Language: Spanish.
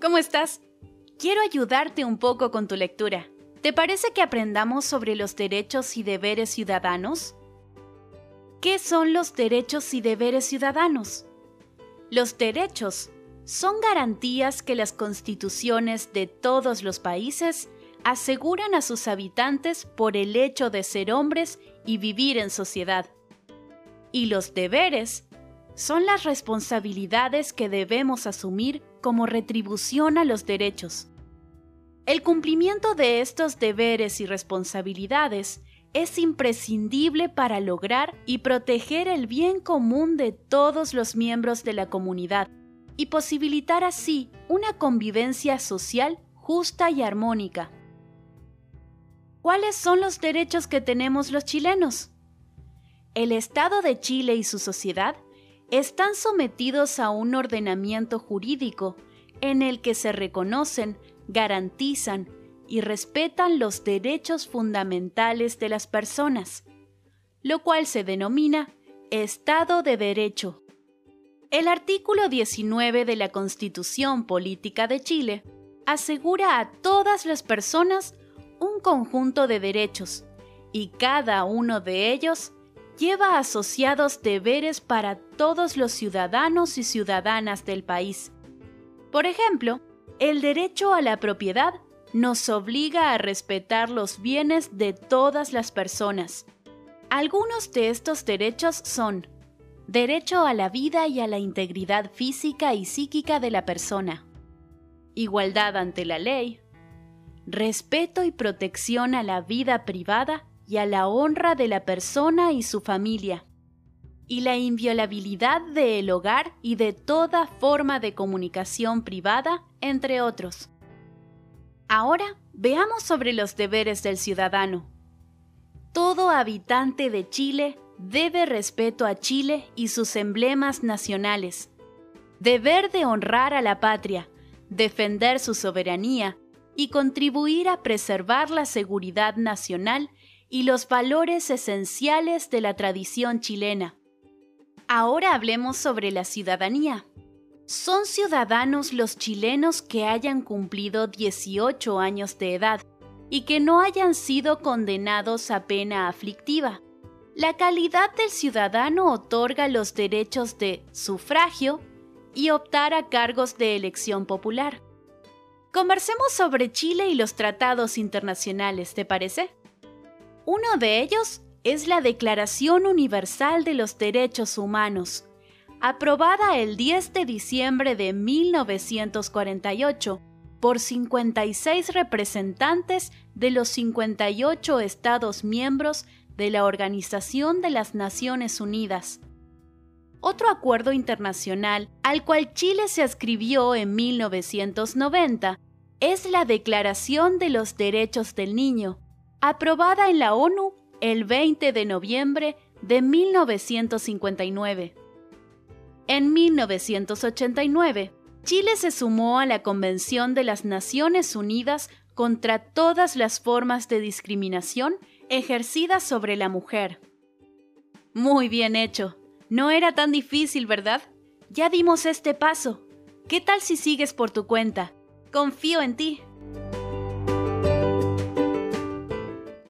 ¿cómo estás? Quiero ayudarte un poco con tu lectura. ¿Te parece que aprendamos sobre los derechos y deberes ciudadanos? ¿Qué son los derechos y deberes ciudadanos? Los derechos son garantías que las constituciones de todos los países aseguran a sus habitantes por el hecho de ser hombres y vivir en sociedad. Y los deberes son las responsabilidades que debemos asumir como retribución a los derechos. El cumplimiento de estos deberes y responsabilidades es imprescindible para lograr y proteger el bien común de todos los miembros de la comunidad y posibilitar así una convivencia social justa y armónica. ¿Cuáles son los derechos que tenemos los chilenos? El Estado de Chile y su sociedad están sometidos a un ordenamiento jurídico en el que se reconocen, garantizan y respetan los derechos fundamentales de las personas, lo cual se denomina Estado de Derecho. El artículo 19 de la Constitución Política de Chile asegura a todas las personas un conjunto de derechos, y cada uno de ellos lleva asociados deberes para todos los ciudadanos y ciudadanas del país. Por ejemplo, el derecho a la propiedad nos obliga a respetar los bienes de todas las personas. Algunos de estos derechos son derecho a la vida y a la integridad física y psíquica de la persona, igualdad ante la ley, respeto y protección a la vida privada y a la honra de la persona y su familia, y la inviolabilidad del hogar y de toda forma de comunicación privada, entre otros. Ahora veamos sobre los deberes del ciudadano. Todo habitante de Chile debe respeto a Chile y sus emblemas nacionales. Deber de honrar a la patria, defender su soberanía y contribuir a preservar la seguridad nacional y los valores esenciales de la tradición chilena. Ahora hablemos sobre la ciudadanía. Son ciudadanos los chilenos que hayan cumplido 18 años de edad y que no hayan sido condenados a pena aflictiva. La calidad del ciudadano otorga los derechos de sufragio y optar a cargos de elección popular. Conversemos sobre Chile y los tratados internacionales, ¿te parece? Uno de ellos es la Declaración Universal de los Derechos Humanos, aprobada el 10 de diciembre de 1948 por 56 representantes de los 58 Estados miembros de la Organización de las Naciones Unidas. Otro acuerdo internacional al cual Chile se ascribió en 1990 es la Declaración de los Derechos del Niño, aprobada en la ONU el 20 de noviembre de 1959. En 1989, Chile se sumó a la Convención de las Naciones Unidas contra todas las formas de discriminación ejercidas sobre la mujer. Muy bien hecho. No era tan difícil, ¿verdad? Ya dimos este paso. ¿Qué tal si sigues por tu cuenta? Confío en ti.